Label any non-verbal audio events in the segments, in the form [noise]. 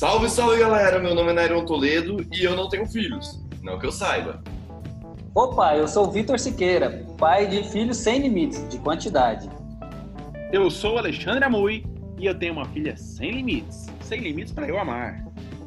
Salve, salve galera! Meu nome é Nairon Toledo e eu não tenho filhos, não que eu saiba. Opa, eu sou o Vitor Siqueira, pai de filhos sem limites de quantidade. Eu sou o Alexandre Amui e eu tenho uma filha sem limites, sem limites para eu amar.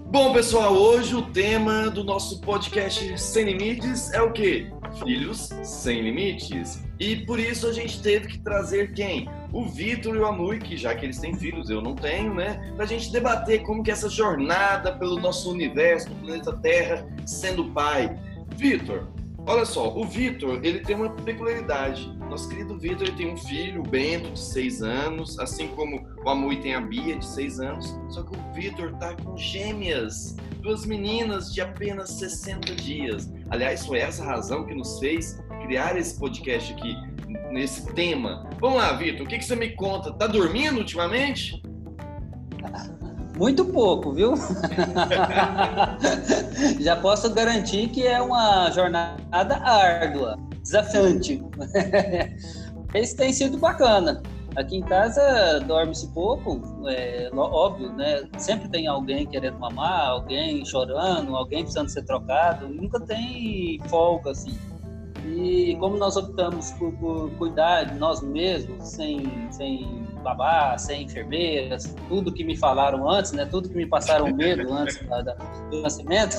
Bom, pessoal, hoje o tema do nosso podcast Sem Limites é o quê? Filhos sem limites. E por isso a gente teve que trazer quem? O Vitor e o Amui, que já que eles têm filhos, eu não tenho, né? Pra gente debater como que essa jornada pelo nosso universo, do planeta Terra, sendo pai. Vitor, Olha só, o Vitor, ele tem uma peculiaridade. Nosso querido Vitor, ele tem um filho, o Bento, de 6 anos, assim como o Amui tem a Bia, de 6 anos. Só que o Vitor tá com gêmeas, duas meninas de apenas 60 dias. Aliás, foi essa a razão que nos fez criar esse podcast aqui, nesse tema. Vamos lá, Vitor, o que, que você me conta? Tá dormindo ultimamente? Muito pouco, viu? [laughs] Já posso garantir que é uma jornada árdua, desafiante. [laughs] Esse tem sido bacana. Aqui em casa dorme-se pouco, é óbvio, né? Sempre tem alguém querendo mamar, alguém chorando, alguém precisando ser trocado. Nunca tem folga assim. E como nós optamos por, por cuidar de nós mesmos, sem, sem babá, sem enfermeiras, tudo que me falaram antes, né? Tudo que me passaram [laughs] medo antes da, da, do nascimento,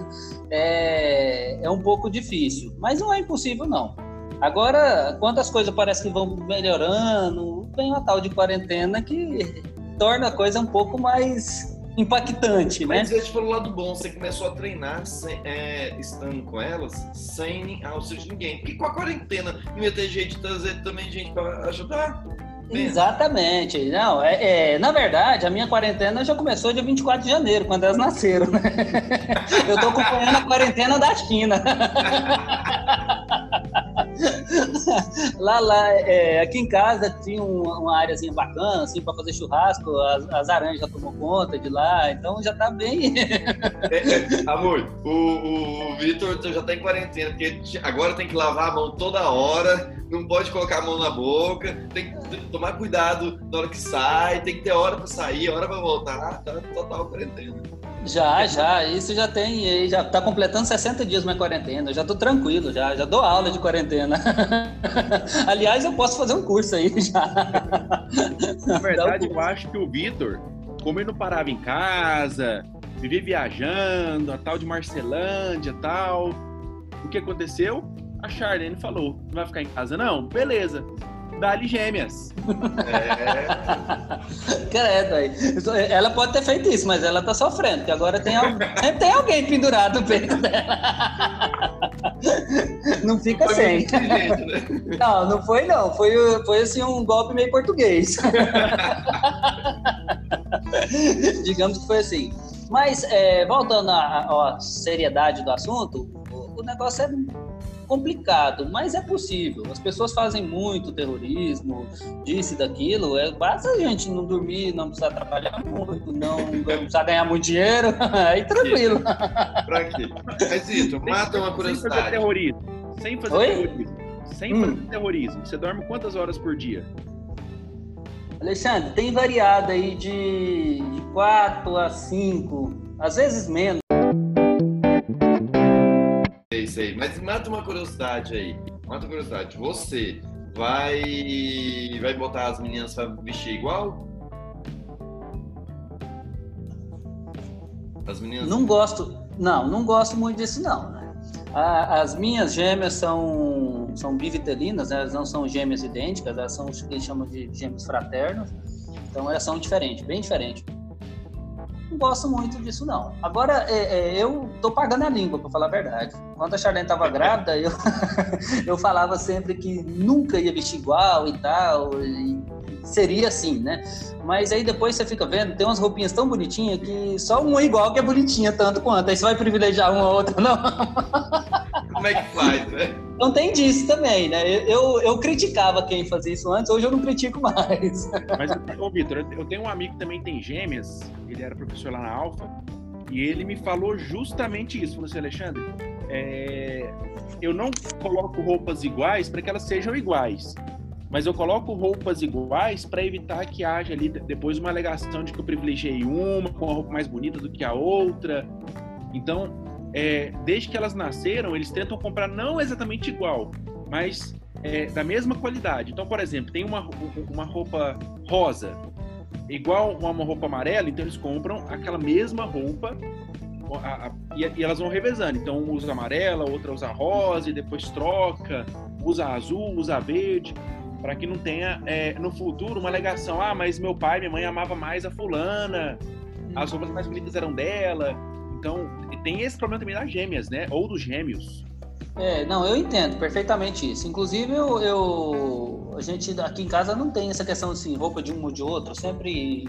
[laughs] é, é um pouco difícil. Mas não é impossível, não. Agora, quando as coisas parecem que vão melhorando, vem uma tal de quarentena que torna a coisa um pouco mais impactante, né? Mas deixa pelo lado bom, você começou a treinar sem, é, estando com elas sem auxílio de ninguém. E com a quarentena, não ia ter jeito de trazer também gente para ajudar? Exatamente. Não, é, é, na verdade, a minha quarentena já começou dia 24 de janeiro, quando elas nasceram. Né? [laughs] Eu estou acompanhando a quarentena da China. [laughs] [laughs] lá, lá, é, aqui em casa tinha uma, uma bacana, assim, para fazer churrasco, as, as, já tomou conta de lá, então já tá bem. [laughs] é, é, amor, o, o, o Vitor já tá em quarentena, porque agora tem que lavar a mão toda hora, não pode colocar a mão na boca, tem que tomar cuidado na hora que sai, tem que ter hora para sair, hora para voltar, tá total quarentena. Já, já, isso já tem, já tá completando 60 dias minha quarentena, já tô tranquilo, já, já dou aula de quarentena. [laughs] Aliás, eu posso fazer um curso aí [laughs] já. Na verdade, eu acho que o Vitor, como ele não parava em casa, vivia viajando, a tal de Marcelândia tal, o que aconteceu? A Charlene falou, não vai ficar em casa não? Beleza dali gêmeas. É. Credo aí. Ela pode ter feito isso, mas ela tá sofrendo, porque agora tem, tem alguém pendurado no peito dela. Não fica sem. Né? Não, não foi não. Foi, foi assim um golpe meio português. Digamos que foi assim. Mas, é, voltando à, à seriedade do assunto, o negócio é complicado, mas é possível. As pessoas fazem muito terrorismo, disse daquilo. É, basta a gente não dormir, não precisar trabalhar muito, não, não precisar ganhar muito dinheiro, [laughs] aí tranquilo. pra quê? Mas isso, mata uma curiosidade. Sem fazer terrorismo. Sem fazer Oi? terrorismo. Sem hum. fazer terrorismo. Você dorme quantas horas por dia? Alexandre, tem variado aí de 4 a 5, às vezes menos sei. Mas mata uma curiosidade aí. Mata uma curiosidade. Você vai vai botar as meninas para vestir igual? As meninas Não gosto. Não, não gosto muito disso não. Né? As minhas gêmeas são são bivitelinas, né? elas não são gêmeas idênticas, elas são o que eles chamam de gêmeos fraternos. Então elas são diferentes, bem diferentes não gosto muito disso, não. Agora, é, é, eu tô pagando a língua, para falar a verdade. Quando a Charlene tava grávida, eu, [laughs] eu falava sempre que nunca ia vestir igual e tal, e seria assim, né? Mas aí depois você fica vendo, tem umas roupinhas tão bonitinhas que só uma igual que é bonitinha tanto quanto. Aí você vai privilegiar uma ou outra, não? [laughs] Como é que faz, né? Então tem disso também, né? Eu, eu criticava quem fazia isso antes, hoje eu não critico mais. Mas, ô Vitor, eu tenho um amigo que também tem gêmeas, ele era professor lá na Alfa, e ele me falou justamente isso. Falou assim, Alexandre, é... eu não coloco roupas iguais para que elas sejam iguais mas eu coloco roupas iguais para evitar que haja ali depois uma alegação de que eu privilegiei uma com a roupa mais bonita do que a outra. Então, é, desde que elas nasceram, eles tentam comprar não exatamente igual, mas é, da mesma qualidade. Então, por exemplo, tem uma, uma roupa rosa igual uma roupa amarela, então eles compram aquela mesma roupa a, a, e, elas vão revezando. Então, um usa amarela, outra usa rosa, e depois troca, usa azul, usa verde, para que não tenha é, no futuro uma alegação: ah, mas meu pai, minha mãe amava mais a fulana, as roupas mais bonitas eram dela. Então, tem esse problema também das gêmeas, né? Ou dos gêmeos. É, não, eu entendo perfeitamente isso. Inclusive, eu, eu, a gente aqui em casa não tem essa questão assim, roupa de um ou de outro. Sempre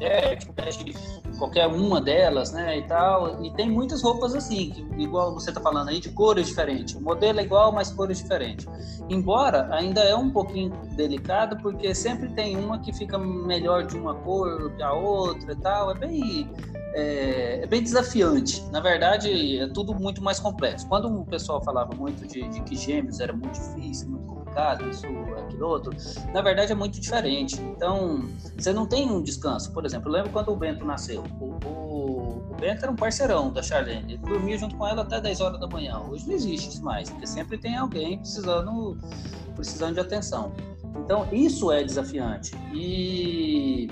é, é, veste qualquer uma delas, né, e tal. E tem muitas roupas assim, que, igual você tá falando aí, de cores diferentes. O modelo é igual, mas cores diferentes. Embora ainda é um pouquinho delicado, porque sempre tem uma que fica melhor de uma cor que a outra e tal. É bem é, é, bem desafiante. Na verdade, é tudo muito mais complexo. Quando o pessoal falava muito de, de, que gêmeos era muito difícil, muito complicado, isso, aquilo, outro, na verdade é muito diferente. Então, você não tem um descanso. Por exemplo, eu lembro quando o Bento nasceu. O, o, o Bento era um parceirão da Charlene. Ele dormia junto com ela até 10 horas da manhã. Hoje não existe isso mais, porque sempre tem alguém precisando, precisando de atenção. Então, isso é desafiante. E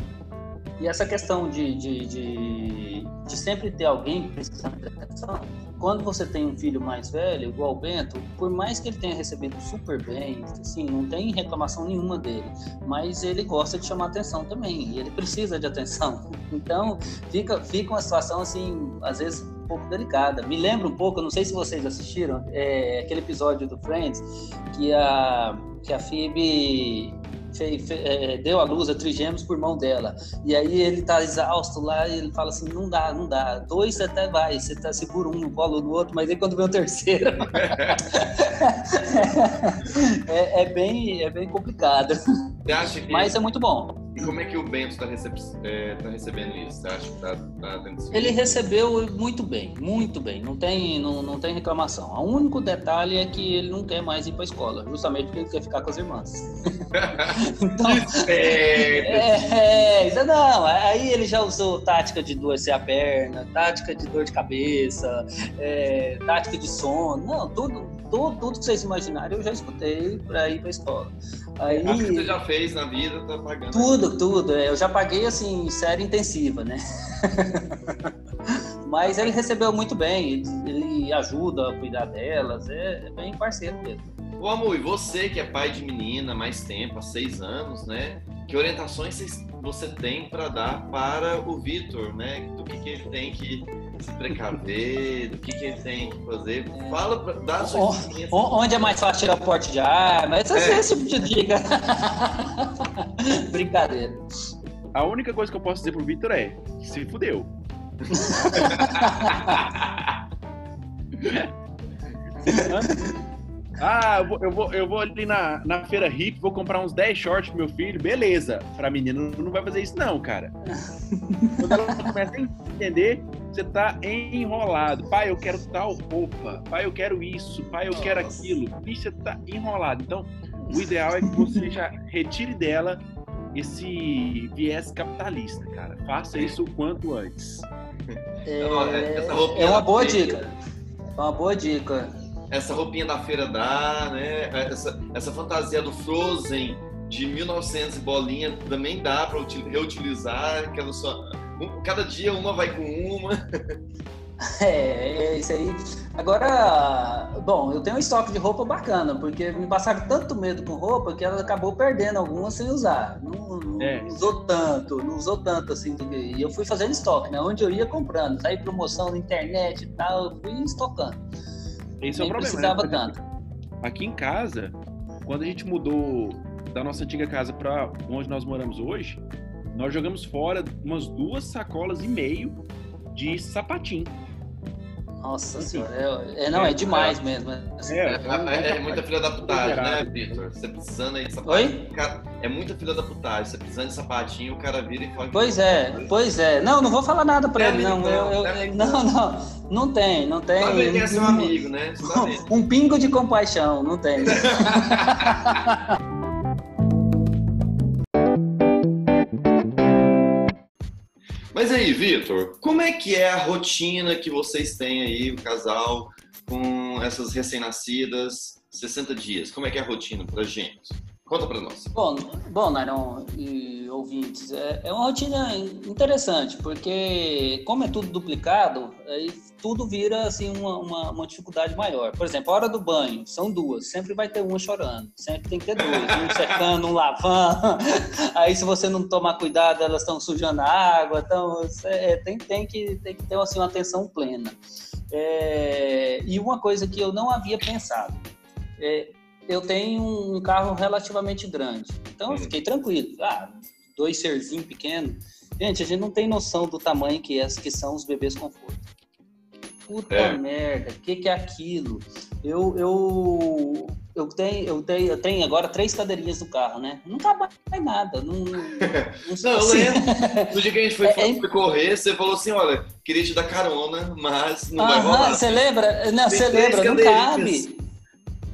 e essa questão de, de, de, de sempre ter alguém precisando de atenção, quando você tem um filho mais velho, igual o Bento, por mais que ele tenha recebido super bem, assim, não tem reclamação nenhuma dele, mas ele gosta de chamar atenção também, e ele precisa de atenção. [laughs] Então, fica, fica uma situação, assim, às vezes um pouco delicada. Me lembra um pouco, não sei se vocês assistiram, é, aquele episódio do Friends, que a, que a Phoebe fez, é, deu a luz a trigêmeos por mão dela. E aí ele tá exausto lá e ele fala assim: não dá, não dá. Dois até vai, você tá seguro um no colo do outro, mas aí quando vem o terceiro. [laughs] [laughs] é, é, bem, é bem complicado. Que... Mas é muito bom. E como é que o Bento está receb é, tá recebendo isso? Você acha que está tá tendo Ele recebeu muito bem, muito bem. Não tem, não, não tem reclamação. O único detalhe é que ele não quer mais ir para a escola, justamente porque ele quer ficar com as irmãs. [laughs] então, é, é, não. Aí ele já usou tática de doer a perna, tática de dor de cabeça, é, tática de sono. Não, tudo, tudo, tudo que vocês imaginarem eu já escutei para ir para escola. Aí, você já fez na vida, tá pagando. Tudo, tudo. É, eu já paguei assim, série intensiva, né? [laughs] Mas ele recebeu muito bem, ele, ajuda a cuidar delas, é, é bem parceiro mesmo. Ô Amu, e você que é pai de menina há mais tempo, há seis anos, né? Que orientações você tem para dar para o Vitor, né? Do que, que ele tem que se precaver, do que, que ele tem que fazer. É. Fala, pra, dá sua Onde é mais fácil tirar o porte de ar, mas é. esse tipo de dica. [laughs] Brincadeira. A única coisa que eu posso dizer pro Vitor é: se fudeu. [laughs] [laughs] Ah, eu vou, eu vou, eu vou ali na, na feira hip, vou comprar uns 10 shorts pro meu filho, beleza. Pra menina não, não vai fazer isso, não, cara. [laughs] Quando ela começa a entender, você tá enrolado. Pai, eu quero tal roupa. Pai, eu quero isso. Pai, eu quero aquilo. E você tá enrolado. Então, o ideal é que você já retire dela esse viés capitalista, cara. Faça isso o quanto antes. É, é uma boa dica. É uma boa dica essa roupinha da feira dá, né? Essa, essa fantasia do Frozen de 1900 bolinha também dá para reutilizar, aquela só cada dia uma vai com uma. [laughs] É, é isso aí. Agora, bom, eu tenho um estoque de roupa bacana, porque me passaram tanto medo com roupa que ela acabou perdendo algumas sem usar. Não, não é. usou tanto, não usou tanto assim. E eu fui fazendo estoque, né? Onde eu ia comprando, saí promoção na internet e tal, eu fui estocando. Esse Nem é o problema. precisava né? tanto. Aqui em casa, quando a gente mudou da nossa antiga casa para onde nós moramos hoje, nós jogamos fora umas duas sacolas e meio de sapatinho. Nossa assim, senhora, é, é, não, é, é demais mesmo. Né? É, é, é, é muita filha da putagem, né, Vitor? Você precisando aí de sapatinho. Oi? Cara, é muita filha da putagem. Você precisando de sapatinho, o cara vira e fala. Pois é, pois é. Não, não vou falar nada pra ele, não. Eu, eu, não, não. Não tem, não tem. Sabe ele é seu amigo, né? Um pingo de compaixão, não tem. [laughs] Mas aí, Vitor, como é que é a rotina que vocês têm aí, o casal, com essas recém-nascidas, 60 dias? Como é que é a rotina pra gente? Conta para nós. Bom, bom Nairão e ouvintes, é, é, uma rotina interessante, porque como é tudo duplicado, aí tudo vira assim uma, uma, uma, dificuldade maior. Por exemplo, a hora do banho, são duas, sempre vai ter uma chorando, sempre tem que ter dois, um [laughs] secando, um lavando. [laughs] Aí se você não tomar cuidado, elas estão sujando a água, então é, tem, tem, que, tem que ter assim, uma atenção plena. É, e uma coisa que eu não havia pensado, é, eu tenho um carro relativamente grande. Então eu hum. fiquei tranquilo. Ah, dois serzinhos pequenos. Gente, a gente não tem noção do tamanho que, é, que são os bebês conforto. Puta é. merda, o que, que é aquilo? Eu, eu, eu, tenho, eu, tenho, eu tenho agora três cadeirinhas do carro, né? Não cabe mais nada. Não, não, [laughs] não eu [laughs] lembro. No dia que a gente foi, é, é... correr, você falou assim: olha, queria te dar carona, mas não vai rolar. Você lembra? Não, você lembra, não cabe.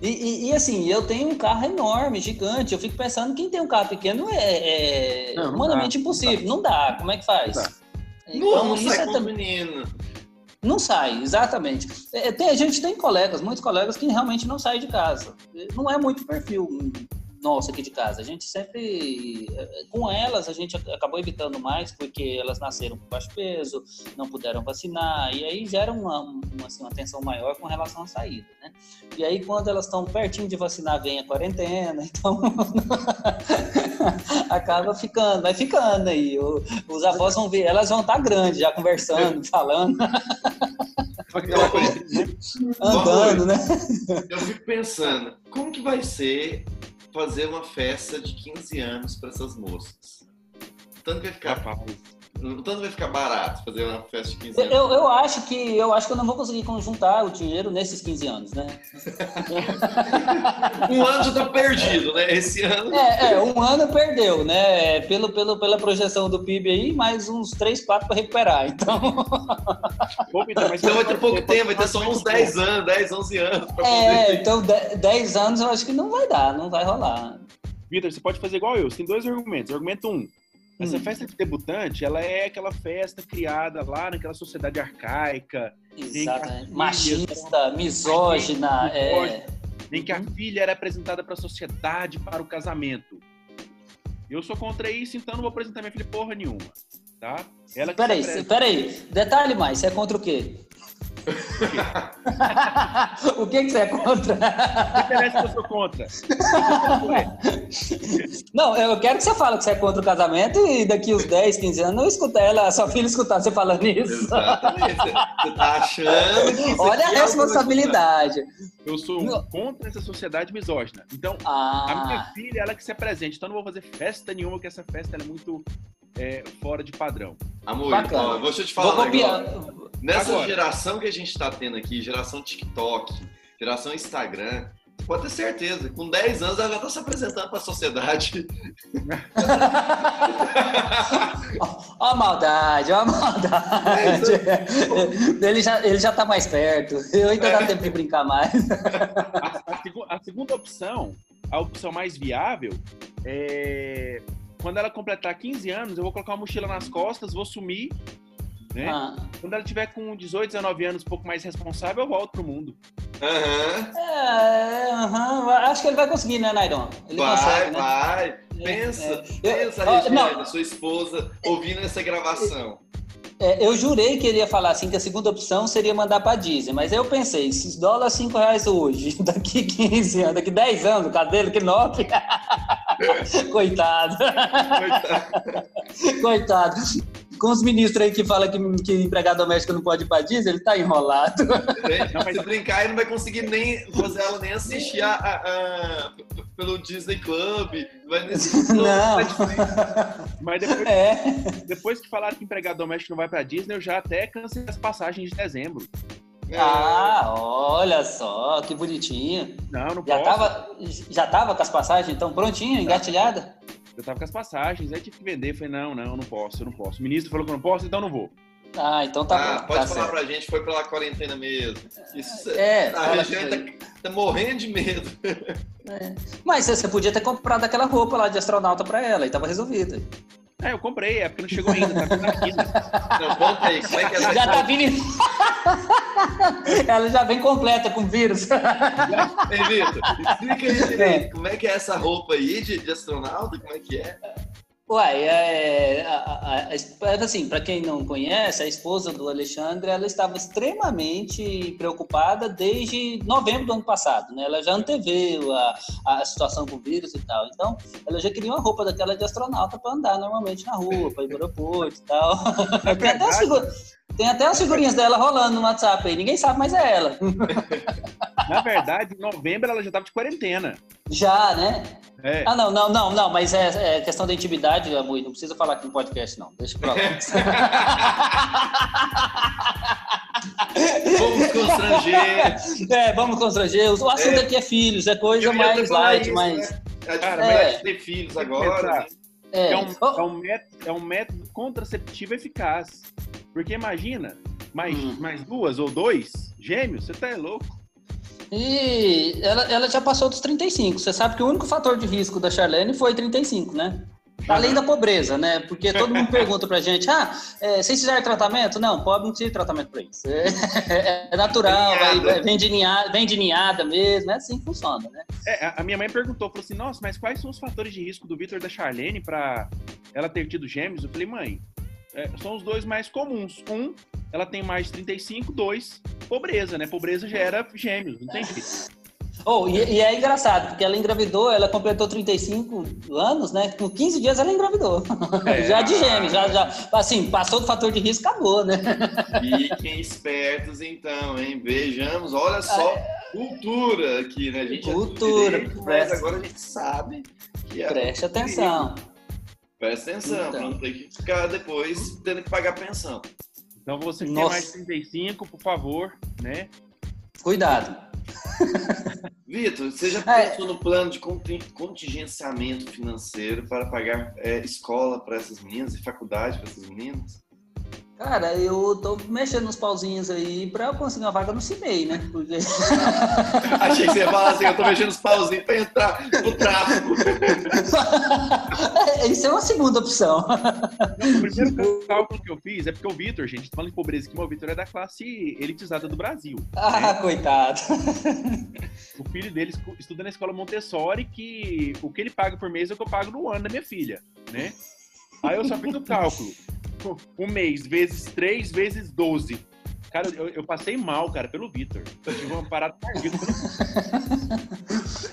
E, e, e, assim, eu tenho um carro enorme, gigante. Eu fico pensando, quem tem um carro pequeno é, é não, humanamente não impossível. Não dá. não dá. Como é que faz? Não, então, não sai é com menino. Não sai, exatamente. É, tem, a gente tem colegas, muitos colegas que realmente não saem de casa. Não é muito perfil nosso aqui de casa. A gente sempre, eh, com elas, a gente acabou evitando mais porque elas nasceram com baixo peso, não puderam vacinar, e aí gera uma, uma, assim, uma tensão maior com relação à saída, né? E aí, quando elas estão pertinho de vacinar, vem a quarentena, [laughs] então [laughs] acaba ficando, vai ficando aí. Os avós vão ver, elas vão estar grandes já conversando, falando. Andando, né? Eu fico pensando, como que vai ser fazer uma festa de 15 anos para essas moças. Tanto que vai ficar. Rapaz tanto vai ficar barato fazer uma festa de 15 anos. Eu, eu, acho que, eu acho que eu não vou conseguir conjuntar o dinheiro nesses 15 anos, né? [laughs] um ano já tá perdido, né? Esse ano. É, é, um ano perdeu, né? Pelo, pelo, pela projeção do PIB aí, mais uns 3, 4 para recuperar. Então. [laughs] Pô, então, mas então vai ter pouco tempo, vai ter só uns 10 anos, 10, 11 anos. é, poder... então 10 anos eu acho que não vai dar, não vai rolar. Vitor, você pode fazer igual eu. Você tem dois argumentos. Argumento um, essa hum. festa de debutante, ela é aquela festa criada lá naquela sociedade arcaica. Machista, misógina. É... Em que a filha era apresentada para a sociedade para o casamento. Eu sou contra isso, então não vou apresentar minha filha porra nenhuma. Tá? Ela peraí, peraí. Detalhe mais, você é contra o quê? [laughs] o que, que você é contra? Não interessa que eu sou contra. Não, eu quero que você fale que você é contra o casamento e daqui uns 10, 15 anos eu escutar ela, sua filha escutar você falando isso. Exatamente. Você tá achando. Olha a responsabilidade. Eu sou contra essa sociedade misógina. Então, ah. a minha filha, ela que se apresente. Então, não vou fazer festa nenhuma, porque essa festa é muito é, fora de padrão. Amor, ó, deixa eu te falar Vou um negócio. Nessa Agora. geração que a gente está tendo aqui, geração TikTok, geração Instagram, pode ter certeza, com 10 anos ela já está se apresentando para a sociedade. Ó a maldade, ó a maldade. ele já, ele já tá mais perto. Eu ainda dá tempo de brincar mais. A, a, a, segunda opção, a opção mais viável, é quando ela completar 15 anos, eu vou colocar uma mochila nas costas, vou sumir né? Ah. Quando ela tiver com 18, 19 anos, um pouco mais responsável, eu volto pro mundo. Uhum. É, uhum. acho que ele vai conseguir, né, Nairon? Ele vai, consegue, né? vai. É, pensa, é, pensa, é. Regina, sua esposa, ouvindo essa gravação. É, eu jurei que ele ia falar assim que a segunda opção seria mandar para Disney, mas aí eu pensei, se dólar 5 reais hoje, [laughs] daqui 15 anos, daqui 10 anos, cadê que 9? [laughs] Coitado. Coitado. Coitado com os ministros aí que falam que, que empregado doméstico não pode ir pra Disney, ele tá enrolado. É, não, mas se brincar, ele não vai conseguir nem fazer ela nem assistir a, a, a, pelo Disney Club. Vai [laughs] não. mas depois, é. depois que falaram que empregado doméstico não vai pra Disney, eu já até cancelei as passagens de dezembro. É. Ah, olha só, que bonitinho. Não, não já posso. Tava, já tava com as passagens então prontinho, engatilhada? Eu tava com as passagens, aí tive que vender. Falei, não, não, não posso, eu não posso. O ministro falou que eu não posso, então não vou. Ah, então tá ah, bom. Pode tá falar certo. pra gente, foi pela quarentena mesmo. Isso, é, a gente tá, tá, morrendo de medo. [laughs] É. Mas você podia ter comprado aquela roupa lá de astronauta pra ela e tava resolvida. É, eu comprei, é porque não chegou ainda, tá vindo aqui. Né? Não, conta aí, como é que é essa Já tá roupa? vindo. [laughs] Ela já vem completa com vírus. Ei, Vitor, explica aí direito, como é que é essa roupa aí de, de astronauta, como é que é? Uai, é, a- a- a- assim, para quem não conhece, a esposa do Alexandre, ela estava extremamente preocupada desde novembro do ano passado, né? Ela já anteveu a, a situação com o vírus e tal. Então, ela já queria uma roupa daquela de astronauta para andar normalmente na rua, para ir para o aeroporto e tal. [laughs] É até, as. Tem até as figurinhas dela rolando no WhatsApp aí, ninguém sabe, mas é ela. [laughs] Na verdade, em novembro ela já tava de quarentena. Já, né? É. Ah, não, não, não, não, mas é, é questão da intimidade, Amui, não precisa falar aqui no podcast, não. Deixa pra lá. [laughs] Vamos constranger. É, vamos constranger. O assunto É. aqui é filhos, é coisa mais light, isso, mas. né? A Cara, é. de ter filhos agora. né? É. É, um, Oh, é, um método, é um método contraceptivo eficaz. Porque imagina, mais, Hum. mais duas ou dois gêmeos, você tá é louco. E ela, ela já passou dos 35. Você sabe que o único fator de risco da Charlene foi 35, né? Além da pobreza, né? Porque todo mundo [laughs] pergunta pra gente: ah, é, vocês fizeram tratamento? Não, pobre não precisa de tratamento pra isso. É, [laughs] é natural, vai- vem, de ninhada, vem de ninhada mesmo, é assim que funciona, né? É, a- minha mãe perguntou, falou assim, nossa, mas quais são os fatores de risco do Vitor da Charlene pra ela ter tido gêmeos? Eu falei, mãe, é, são os dois mais comuns. Um, ela tem mais de 35, dois, pobreza, né? Pobreza gera gêmeos, não tem jeito. Oh, e, e é engraçado, porque ela engravidou, ela completou 35 anos, né? Com 15 dias ela engravidou. É. [laughs] já de gêmeos, já, já. Assim, passou do fator de risco, acabou, né? Fiquem espertos então, hein? Vejamos, olha só, cultura aqui, né? A gente é Cultura, direito, mas agora a gente sabe que é Preste atenção. Presta atenção, Então. pra não ter que ficar depois tendo que pagar pensão. Então você que tem mais de 35, por favor, né? Cuidado. [laughs] Vitor, você já É. pensou no plano de conti- contingenciamento financeiro para pagar é, escola para essas meninas e faculdade para essas meninas? Cara, eu tô mexendo nos pauzinhos aí pra eu conseguir uma vaga no CIMEI, né? Porque... [laughs] Achei que você ia falar assim, eu tô mexendo os pauzinhos para entrar no tráfico. [laughs] Isso é uma segunda opção. Não, o primeiro cálculo que eu fiz é porque o Vitor, gente, falando de pobreza mas o Vitor é da classe elitizada do Brasil. Ah, coitado. O filho dele estuda na escola Montessori, que o que ele paga por mês é o que eu pago no ano da minha filha, né? Aí eu só fiz o cálculo. [laughs] Um mês vezes 3 vezes 12. Cara, eu, eu passei mal, cara, pelo Vitor. Eu tive uma parada cardíaca.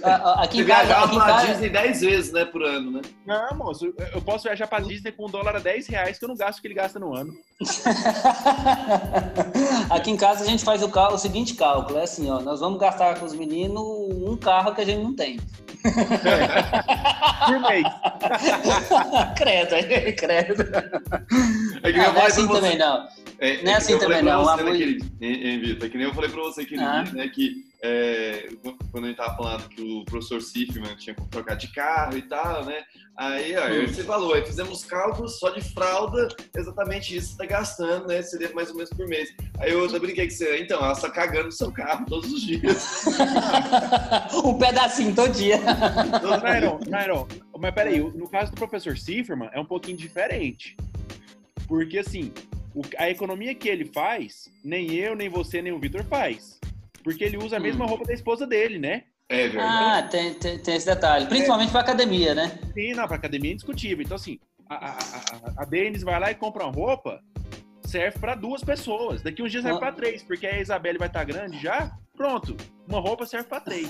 Ah, ah, Aqui em casa, viajava aqui em pra casa, Disney 10 vezes, né, por ano, né? Não, moço, eu- posso viajar pra Disney com um dólar a 10 reais que eu não gasto o que ele gasta no ano. [laughs] aqui em casa a gente faz o, cal- o seguinte cálculo, é assim, ó, nós vamos gastar com os meninos um carro que a gente não tem. [laughs] Por mês. [laughs] credo, credo. É que eu não é assim também não. É, Não é assim também, não. Você, hein, hein, Vitor? Que nem eu falei pra você aquele Ah. dia, né? Que é, quando a gente tava falando que o professor Sifman tinha que trocar de carro e tal, né? Aí, ó, Hum. você falou, aí fizemos cálculos só de fralda, exatamente isso que você tá gastando, né? Seria mais ou menos por mês. Aí eu até brinquei com você, então, ela tá cagando no seu carro todos os dias. [laughs] um pedacinho todo dia. Nairo, Nairo, mas peraí, no caso do professor Sifferman é um pouquinho diferente. Porque assim, o- a economia que ele faz, nem eu, nem você, nem o Vitor faz. Porque ele usa a mesma Hum. roupa da esposa dele, né? É verdade. Ah, tem, tem, tem esse detalhe. Principalmente pra academia, né? Sim, não, pra academia é indiscutível. Então, assim, a, a, a, a Denis vai lá e compra uma roupa, serve pra duas pessoas. Daqui uns dias serve Ah. pra três, porque a Isabelle vai estar grande já. Pronto, uma roupa serve pra três.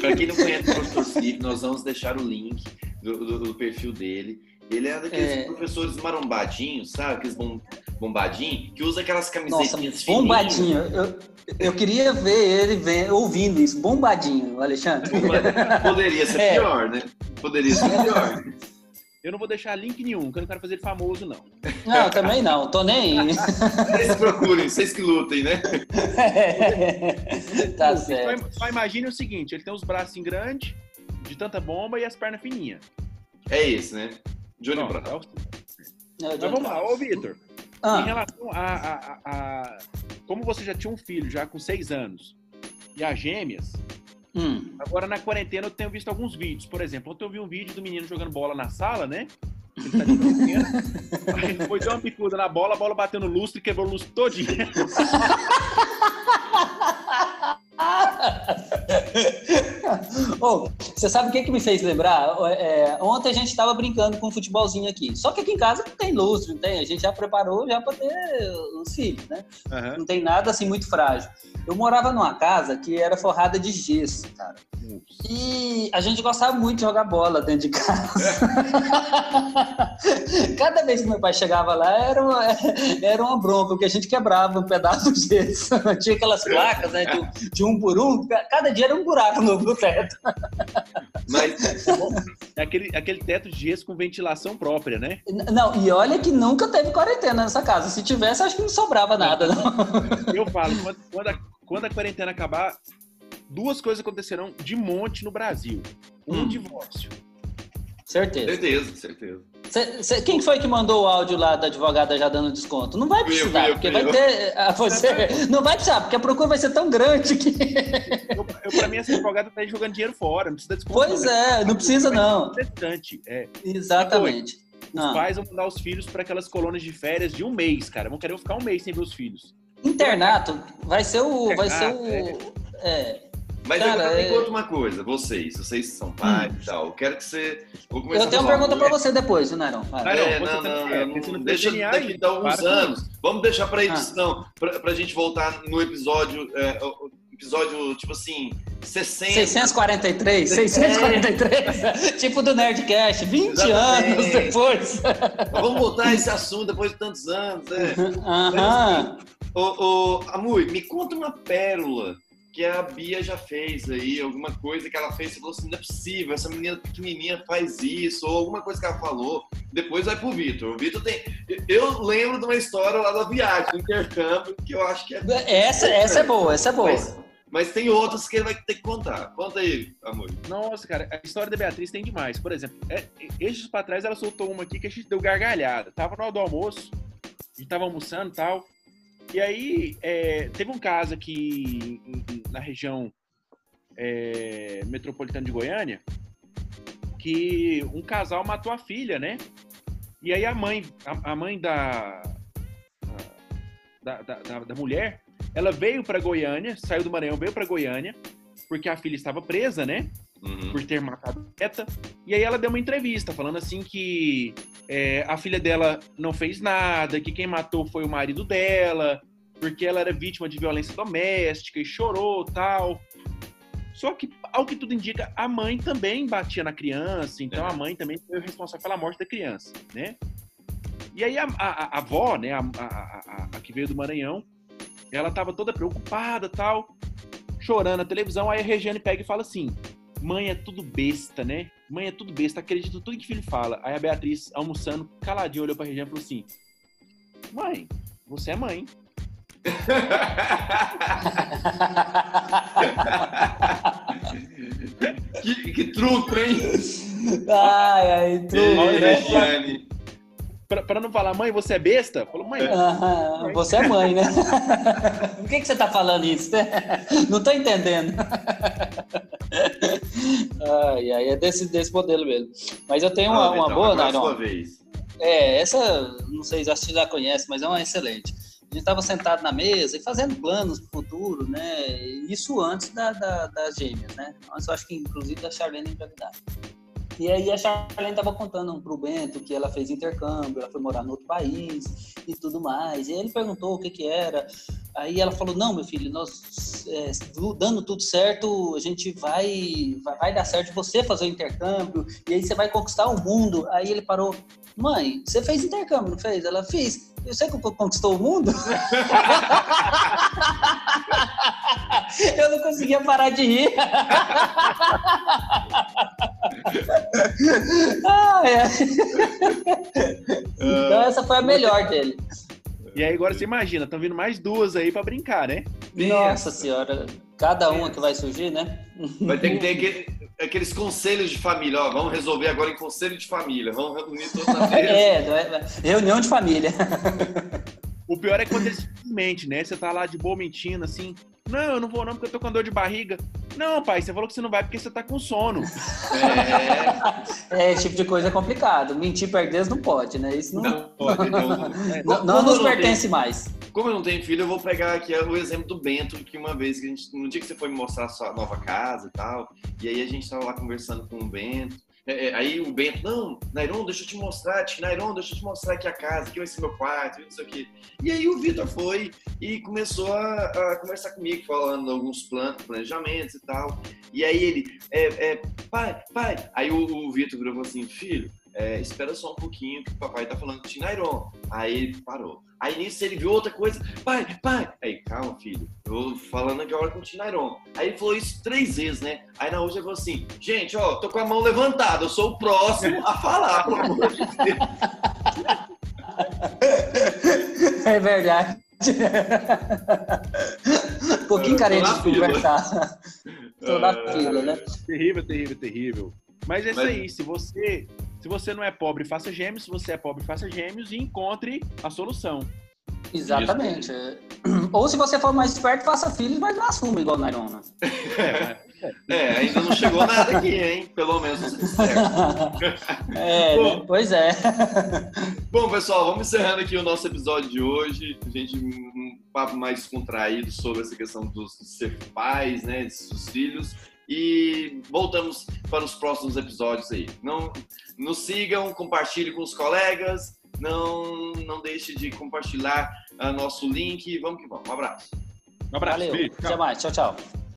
Pra quem não conhece o professor nós vamos deixar o link do, do- do perfil dele. Ele é daqueles É. professores marombadinhos, sabe? Aqueles bom, bombadinhos, que usa aquelas Nossa, camisetinhas bombadinho. Eu, eu queria ver ele vendo, ouvindo isso. Bombadinho, Alexandre. Poderia ser [laughs] É. pior, né? Poderia ser pior. Eu não vou deixar link nenhum, que eu não quero fazer ele famoso, não. Não, também não. Tô nem. Vocês procurem, vocês que lutem, né? [laughs] tá Só, certo. só imagine o seguinte: ele tem os braços grandes, de tanta bomba, e as pernas fininhas. É isso, né? Johnny Não, Brown. é o- Eu Mas vamos lá, ô Vitor. Em Ah, relação a, a- a- a- Como você já tinha um filho já com seis anos e as gêmeas, hum, agora na quarentena eu tenho visto alguns vídeos. Por exemplo, ontem eu vi um vídeo do menino jogando bola na sala, né? [laughs] Aí foi, deu uma picuda na bola, a bola bateu no lustre e quebrou o lustre todinho. [laughs] você sabe o que, que me fez lembrar? É, ontem a gente estava brincando com um futebolzinho aqui. Só que aqui em casa não tem lustre, não tem. A gente já preparou já para ter os filhos, né? Uhum. Não tem nada assim muito frágil. Eu morava numa casa que era forrada de gesso, cara. E a gente gostava muito de jogar bola dentro de casa. [laughs] Cada vez que meu pai chegava lá, era uma, era uma bronca, porque a gente quebrava um pedaço de gesso. [laughs] Tinha aquelas placas, né, de, de, um por um. Cada dia era um buraco no teto. [laughs] Mas é aquele, aquele teto de gesso com ventilação própria, né? Não, e olha que nunca teve quarentena nessa casa. Se tivesse, acho que não sobrava nada. Não. Eu falo, quando, quando, a, quando a quarentena acabar, duas coisas acontecerão de monte no Brasil. Um hum. divórcio. Certeza. Certeza, certeza. Cê, cê, quem foi que mandou o áudio lá da advogada já dando desconto? Não vai precisar, eu, eu, porque eu. vai ter. Ah, você, [laughs] não vai precisar, porque a procura vai ser tão grande que. Eu, eu pra mim, essa advogada tá jogando dinheiro fora, não precisa desconto. Pois não, é, não precisa não. É. Exatamente. Os ah. pais vão mandar os filhos para aquelas colônias de férias de um mês, cara. Vão querer ficar um mês sem ver os filhos. Internato vai ser o. Internato, vai ser o. É. é. Mas Cara, eu também é... conto uma coisa, vocês, vocês são pais hum. e tal, eu quero que você... eu tenho uma pergunta para você depois, né, Nairão? Ah, é, não, não, não, não deixa daqui a alguns anos. Vamos deixar para edição, ah. para pra gente voltar no episódio, é, episódio, tipo assim, 60. 643, 643, é. tipo do Nerdcast, 20 Exatamente. anos depois. vamos voltar a esse assunto depois de tantos anos, né? Aham. Ô, ô, Amui, me conta uma pérola que a Bia já fez aí, alguma coisa que ela fez, você falou assim, não é possível, essa menina pequenininha faz isso, ou alguma coisa que ela falou, depois vai pro Vitor. O Vitor tem... Eu lembro de uma história lá da viagem, do intercâmbio, que eu acho que é... Essa, essa é boa, essa é boa. Mas, mas tem outras que ele vai ter que contar. Conta aí, amor. Nossa, cara, a história da Beatriz tem demais. Por exemplo, é, estes pra trás ela soltou uma aqui que a gente deu gargalhada. Tava no hora do almoço, a gente tava almoçando e tal, e aí, é, teve um caso aqui na região é, metropolitana de Goiânia que um casal matou a filha, né? E aí a mãe, a, a mãe da, da, da, da, da mulher, ela veio para Goiânia, saiu do Maranhão, veio para Goiânia, porque a filha estava presa, né? Uhum. Por ter matado a neta. E aí ela deu uma entrevista falando assim que é, a filha dela não fez nada, que quem matou foi o marido dela, porque ela era vítima de violência doméstica e chorou tal. Só que, ao que tudo indica, a mãe também batia na criança, então é. a mãe também foi responsável pela morte da criança, né? E aí a, a, a avó, né, a, a, que veio do Maranhão, ela tava toda preocupada tal, chorando na televisão, aí a Regiane pega e fala assim, mãe é tudo besta, né? Mãe é tudo besta, acredita tudo que filho fala. Aí a Beatriz, almoçando, caladinha, olhou pra Regiane e falou assim, mãe, você é mãe, [laughs] que, que truco, hein? Ai, ai, truco, né? Pra, pra, não falar, mãe, você é besta? Falou, mãe. -huh, você é mãe, né? [laughs] Por que, que você tá falando isso? [laughs] Não tô entendendo. Ai, ai, é desse, desse modelo mesmo. Mas eu tenho uma, ah, uma então, boa, Nairon. É, essa, não sei se você já conhece, mas é uma excelente a gente estava sentado na mesa e fazendo planos para o futuro, né? Isso antes da, da, das gêmeas, né? Antes, eu acho que inclusive da Charlene engravidar. E aí a Charlene estava contando para o Bento que ela fez intercâmbio, ela foi morar no outro país e tudo mais. E ele perguntou o que que era. Aí ela falou, não, meu filho, nós é, dando tudo certo, a gente vai, vai, vai dar certo você fazer o intercâmbio, e aí você vai conquistar o mundo. Aí ele parou, mãe, você fez intercâmbio, não fez? Ela fez. Eu sei que conquistou o mundo. [laughs] eu não conseguia parar de rir. [laughs] ah, é. Então essa foi a melhor dele. E aí agora você imagina, estão vindo mais duas aí para brincar, né? Nossa senhora, cada uma que vai surgir, né? Vai ter que ter aquele, aqueles conselhos de família, ó, vamos resolver agora em conselho de família, vamos reunir toda a mesa. É, é, reunião de família. O pior é quando eles mente, né? Você tá lá de boa mentindo, assim, não, eu não vou não porque eu tô com dor de barriga. Não, pai, você falou que você não vai porque você tá com sono. É, é esse tipo de coisa é complicado. Mentir perto deles não pode, né? Isso não, Não pode, não. [laughs] não, Como não nos não pertence tenho- mais. Como eu não tenho filho, eu vou pegar aqui o exemplo do Bento, que uma vez, que a gente, no dia que você foi me mostrar a sua nova casa e tal, e aí a gente tava lá conversando com o Bento, é, é, aí o Bento, não, Nairon, deixa eu te mostrar, Nairon, deixa eu te mostrar aqui a casa, aqui vai ser meu quarto, não sei o quê. E aí o Vitor foi e começou a, a conversar comigo, falando alguns planos, planejamentos e tal. E aí ele, é, é, pai, pai. Aí o, o Vitor falou assim, filho, é, espera só um pouquinho que o papai tá falando com o Tinairon. Aí ele parou. Aí nisso ele viu outra coisa, pai, pai. Aí, calma, filho, eu vou falando aqui agora com o Tinairon. Aí ele falou isso três vezes, né? Aí na outra ele falou assim, gente, ó, tô com a mão levantada, eu sou o próximo a falar, pelo amor de Deus. [laughs] É verdade. um pouquinho carente de conversar. Tô na Ah, fila, né? Terrível, terrível, terrível. Mas é isso Mas- aí, se você, se você não é pobre, faça gêmeos, se você é pobre, faça gêmeos e encontre a solução. Exatamente. [clears throat] Ou se você for mais esperto, faça filhos, mas não assuma igual Nairona. É, ainda não chegou nada aqui, hein? Pelo menos certo. [laughs] É, Bom. né? pois é. [laughs] Bom, pessoal, vamos encerrando aqui o nosso episódio de hoje. A gente um um papo mais contraído sobre essa questão dos de ser pais, né, de seus filhos. E voltamos para os próximos episódios aí. Não nos sigam, compartilhe com os colegas. Não, não deixe de compartilhar ah, nosso link. Vamos que vamos. Um abraço. Um abraço, Valeu. filho. Até mais. Tchau, tchau.